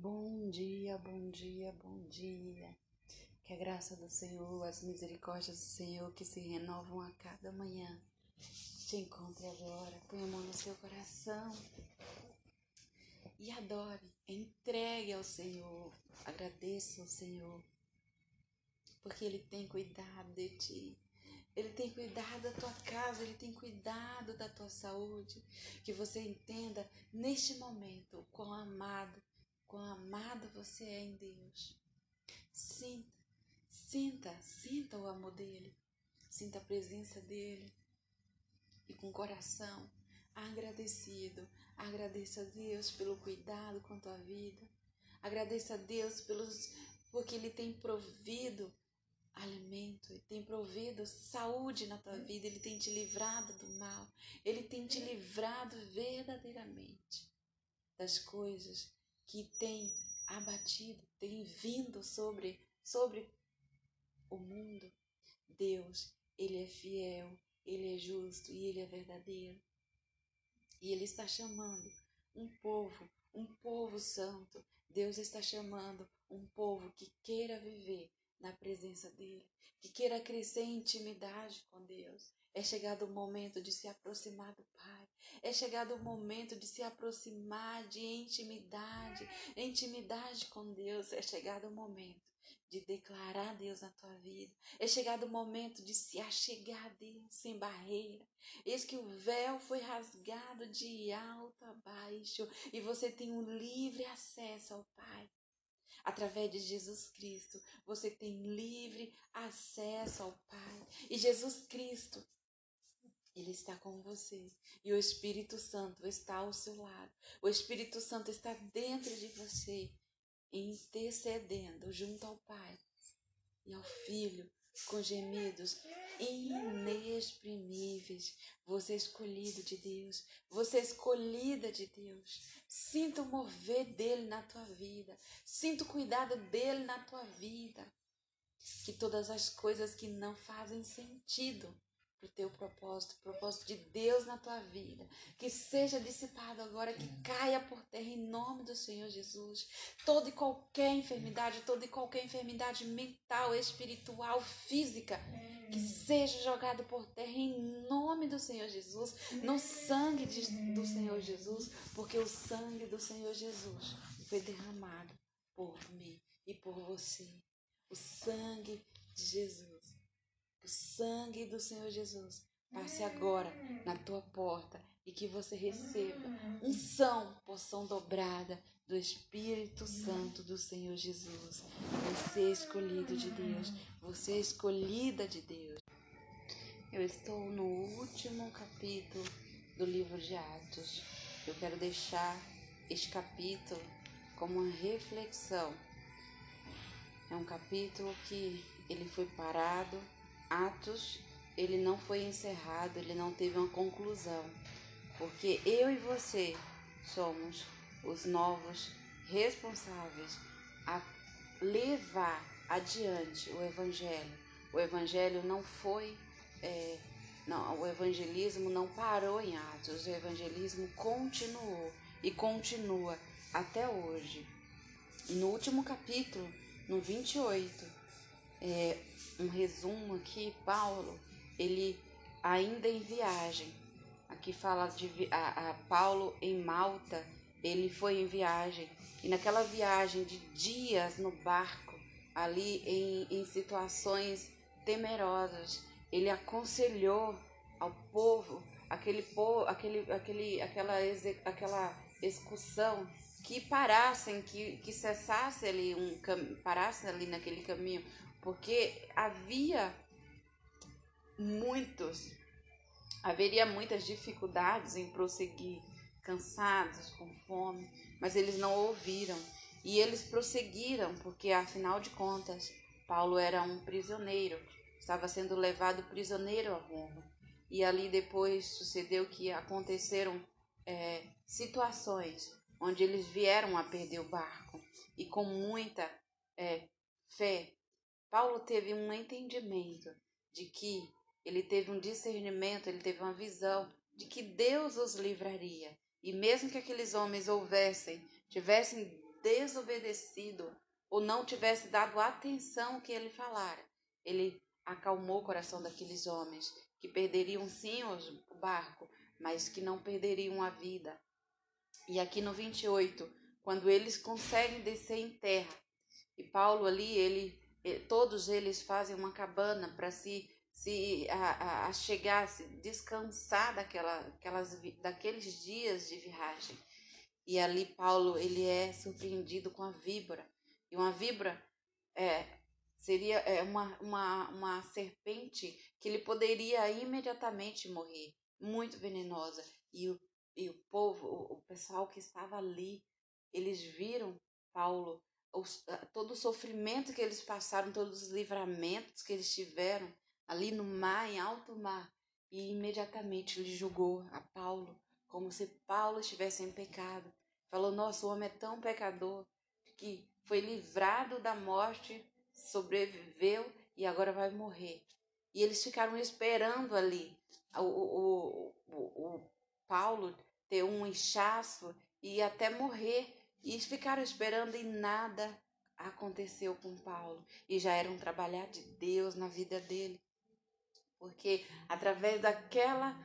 Bom dia, bom dia, bom dia. Que a graça do Senhor, as misericórdias do Senhor que se renovam a cada manhã te encontre agora. Põe a mão no seu coração e adore. Entregue ao Senhor. Agradeça ao Senhor, porque Ele tem cuidado de ti. Ele tem cuidado da tua casa, Ele tem cuidado da tua saúde. Que você entenda neste momento o quão amado quão amado você é em Deus. Sinta, sinta, sinta o amor dele, sinta a presença dele e com o coração agradecido, agradeça a Deus pelo cuidado com a tua vida. Agradeça a Deus pelos porque ele tem provido alimento, ele tem provido saúde na tua vida, ele tem te livrado do mal, ele tem te livrado verdadeiramente das coisas que tem abatido, tem vindo sobre, sobre o mundo. Deus, Ele é fiel, Ele é justo e Ele é verdadeiro. E Ele está chamando um povo, um povo santo. Deus está chamando um povo que queira viver na presença dEle, que queira crescer em intimidade com Deus. É chegado o momento de se aproximar do Pai. É chegado o momento de se aproximar de intimidade, intimidade com Deus. É chegado o momento de declarar Deus na tua vida. É chegado o momento de se achegar a Deus sem barreira. Eis que o véu foi rasgado de alto a baixo e você tem um livre acesso ao Pai. Através de Jesus Cristo, você tem livre acesso ao Pai. E Jesus Cristo ele está com você e o Espírito Santo está ao seu lado. O Espírito Santo está dentro de você, intercedendo junto ao Pai e ao Filho com gemidos inexprimíveis. Você é escolhido de Deus, você é escolhida de Deus. Sinta o mover dele na tua vida, sinta o cuidado dele na tua vida. Que todas as coisas que não fazem sentido para o teu propósito, o propósito de Deus na tua vida. Que seja dissipado agora, que caia por terra em nome do Senhor Jesus. Toda e qualquer enfermidade, toda e qualquer enfermidade mental, espiritual, física, que seja jogado por terra em nome do Senhor Jesus, no sangue de, do Senhor Jesus, porque o sangue do Senhor Jesus foi derramado por mim e por você. O sangue de Jesus o sangue do Senhor Jesus passe agora na tua porta e que você receba unção, poção dobrada do Espírito Santo do Senhor Jesus. Você é escolhido de Deus, você é escolhida de Deus. Eu estou no último capítulo do livro de Atos. Eu quero deixar este capítulo como uma reflexão. É um capítulo que ele foi parado Atos, ele não foi encerrado, ele não teve uma conclusão, porque eu e você somos os novos responsáveis a levar adiante o evangelho. O evangelho não foi, é, não, o evangelismo não parou em Atos, o evangelismo continuou e continua até hoje. No último capítulo, no 28, é, um resumo aqui, Paulo, ele ainda em viagem. Aqui fala de a, a Paulo em Malta, ele foi em viagem. E naquela viagem de dias no barco, ali em, em situações temerosas, ele aconselhou ao povo, aquele povo, aquele, aquele, aquela, aquela excursão, que parassem, que, que cessasse ali um parasse ali naquele caminho porque havia muitos, haveria muitas dificuldades em prosseguir, cansados, com fome, mas eles não ouviram e eles prosseguiram, porque afinal de contas, Paulo era um prisioneiro, estava sendo levado prisioneiro a Roma. E ali depois sucedeu que aconteceram é, situações onde eles vieram a perder o barco e com muita é, fé Paulo teve um entendimento de que ele teve um discernimento, ele teve uma visão de que Deus os livraria. E mesmo que aqueles homens houvessem, tivessem desobedecido ou não tivesse dado atenção ao que ele falara, ele acalmou o coração daqueles homens que perderiam sim o barco, mas que não perderiam a vida. E aqui no 28, quando eles conseguem descer em terra, e Paulo ali, ele, todos eles fazem uma cabana para se se a, a, chegar, se descansar daquela, aquelas, daqueles dias de viagem. E ali Paulo ele é surpreendido com a víbora. E uma víbora é, seria é, uma, uma, uma serpente que ele poderia imediatamente morrer, muito venenosa. E o, e o povo, o, o pessoal que estava ali, eles viram Paulo, os, todo o sofrimento que eles passaram, todos os livramentos que eles tiveram ali no mar, em alto mar, e imediatamente lhe julgou a Paulo, como se Paulo estivesse em pecado. Falou: Nossa, o homem é tão pecador que foi livrado da morte, sobreviveu e agora vai morrer. E eles ficaram esperando ali o, o, o, o Paulo ter um inchaço e até morrer. E eles ficaram esperando e nada aconteceu com Paulo. E já era um trabalhar de Deus na vida dele. Porque através daquela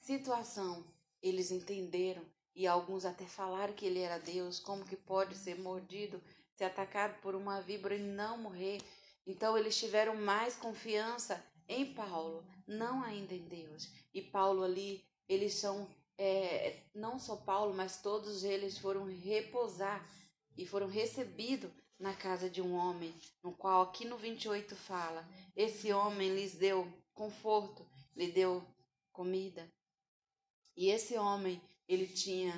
situação eles entenderam e alguns até falaram que ele era Deus, como que pode ser mordido, ser atacado por uma víbora e não morrer. Então eles tiveram mais confiança em Paulo, não ainda em Deus. E Paulo ali, eles são é, não só Paulo, mas todos eles foram repousar e foram recebidos na casa de um homem, no qual aqui no 28 fala: esse homem lhes deu conforto, lhe deu comida. E esse homem, ele tinha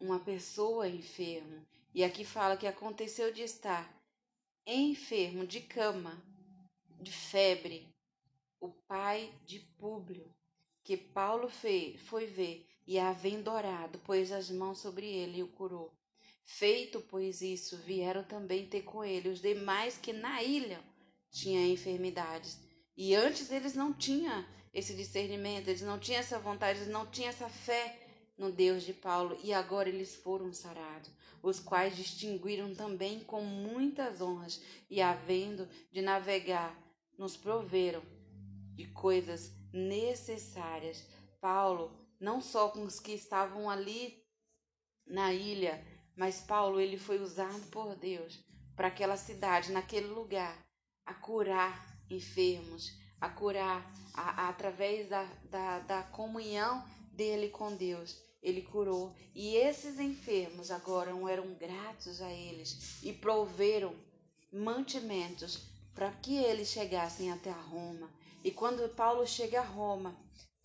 uma pessoa enfermo. E aqui fala que aconteceu de estar enfermo de cama, de febre, o pai de Públio, que Paulo foi ver e havendo orado, pôs as mãos sobre ele e o curou. Feito, pois, isso, vieram também ter com ele os demais que na ilha tinham enfermidades e antes eles não tinham esse discernimento, eles não tinham essa vontade, eles não tinham essa fé no Deus de Paulo. E agora eles foram sarados, os quais distinguiram também com muitas honras e, havendo de navegar, nos proveram de coisas necessárias. Paulo, não só com os que estavam ali na ilha, mas Paulo ele foi usado por Deus para aquela cidade, naquele lugar, a curar enfermos, a curar a, a, através da, da, da comunhão dele com Deus. Ele curou. E esses enfermos agora eram gratos a eles e proveram mantimentos para que eles chegassem até Roma. E quando Paulo chega a Roma,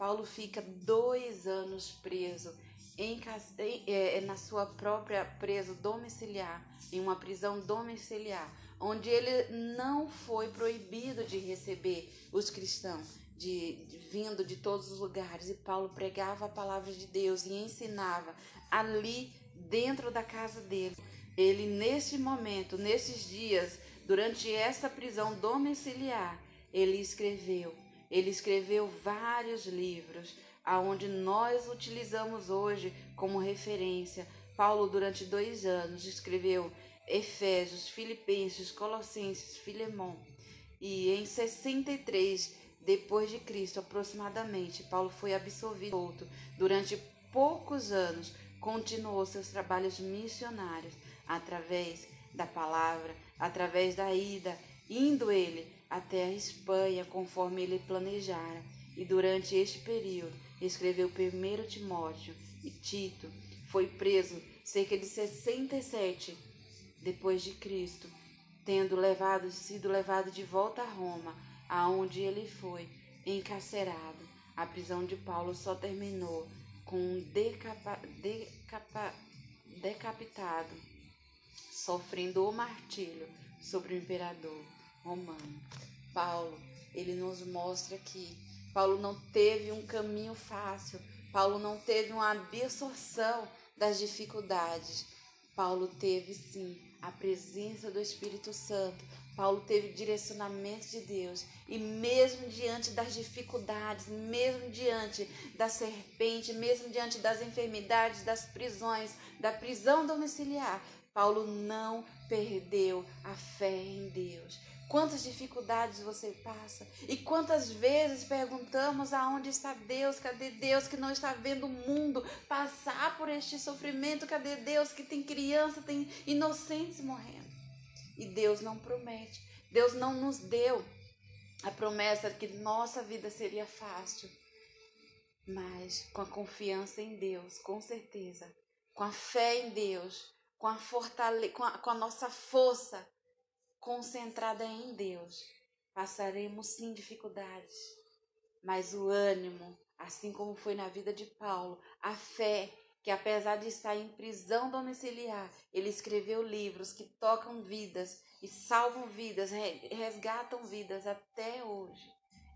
Paulo fica dois anos preso em, em, é, na sua própria preso domiciliar, em uma prisão domiciliar onde ele não foi proibido de receber os cristãos, de, de, vindo de todos os lugares. E Paulo pregava a palavra de Deus e ensinava ali dentro da casa dele. Ele, nesse momento, nesses dias, durante essa prisão domiciliar, ele escreveu. Ele escreveu vários livros, aonde nós utilizamos hoje como referência. Paulo, durante dois anos, escreveu Efésios, Filipenses, Colossenses, Filemão. E em 63 depois de Cristo, aproximadamente, Paulo foi absolvido. Durante poucos anos, continuou seus trabalhos missionários através da palavra, através da ida, indo ele até a Espanha, conforme ele planejara. E durante este período, escreveu 1 Timóteo e Tito. Foi preso cerca de 67 depois de Cristo, tendo levado, sido levado de volta a Roma, aonde ele foi encarcerado. A prisão de Paulo só terminou com um decapa, decapa, decapitado, sofrendo o martírio sobre o imperador romano. Paulo, ele nos mostra que Paulo não teve um caminho fácil, Paulo não teve uma absorção das dificuldades. Paulo teve sim a presença do Espírito Santo. Paulo teve direcionamento de Deus e mesmo diante das dificuldades, mesmo diante da serpente, mesmo diante das enfermidades, das prisões, da prisão domiciliar, Paulo não perdeu a fé em Deus. Quantas dificuldades você passa e quantas vezes perguntamos aonde está Deus? Cadê Deus que não está vendo o mundo passar por este sofrimento? Cadê Deus que tem criança, tem inocentes morrendo? E Deus não promete. Deus não nos deu a promessa de que nossa vida seria fácil. Mas com a confiança em Deus, com certeza, com a fé em Deus, com a, fortale com a, com a nossa força concentrada em Deus, passaremos sim dificuldades, mas o ânimo, assim como foi na vida de Paulo, a fé que apesar de estar em prisão domiciliar, ele escreveu livros que tocam vidas e salvam vidas, resgatam vidas até hoje.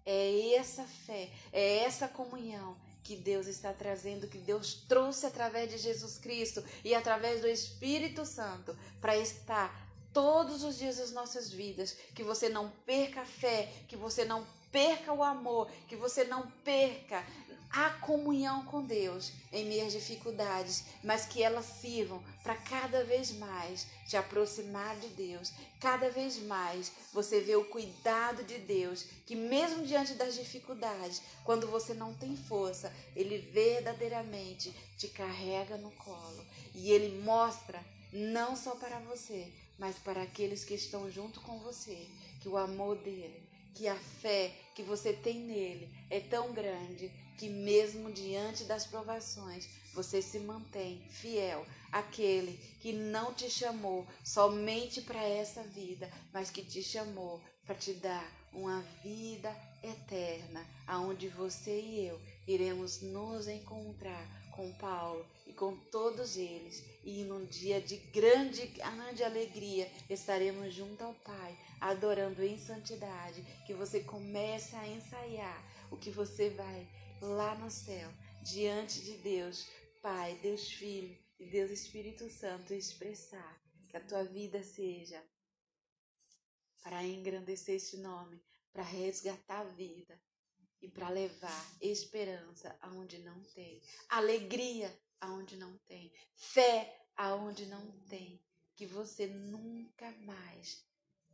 É essa fé, é essa comunhão que Deus está trazendo, que Deus trouxe através de Jesus Cristo e através do Espírito Santo para estar todos os dias das nossas vidas, que você não perca a fé, que você não perca o amor, que você não perca a comunhão com Deus em meias dificuldades, mas que elas sirvam para cada vez mais te aproximar de Deus, cada vez mais você vê o cuidado de Deus, que mesmo diante das dificuldades, quando você não tem força, ele verdadeiramente te carrega no colo. E ele mostra não só para você, mas para aqueles que estão junto com você, que o amor dele, que a fé que você tem nele é tão grande que mesmo diante das provações, você se mantém fiel àquele que não te chamou somente para essa vida, mas que te chamou para te dar uma vida eterna, aonde você e eu iremos nos encontrar com Paulo e com todos eles, e num dia de grande, grande alegria estaremos junto ao Pai, adorando em santidade, que você comece a ensaiar o que você vai lá no céu, diante de Deus, Pai, Deus Filho e Deus Espírito Santo, expressar que a tua vida seja para engrandecer este nome, para resgatar a vida e para levar esperança aonde não tem, alegria aonde não tem, fé aonde não tem, que você nunca mais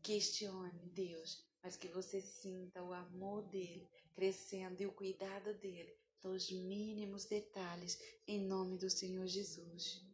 questione Deus, mas que você sinta o amor dele crescendo e o cuidado dele nos mínimos detalhes, em nome do Senhor Jesus.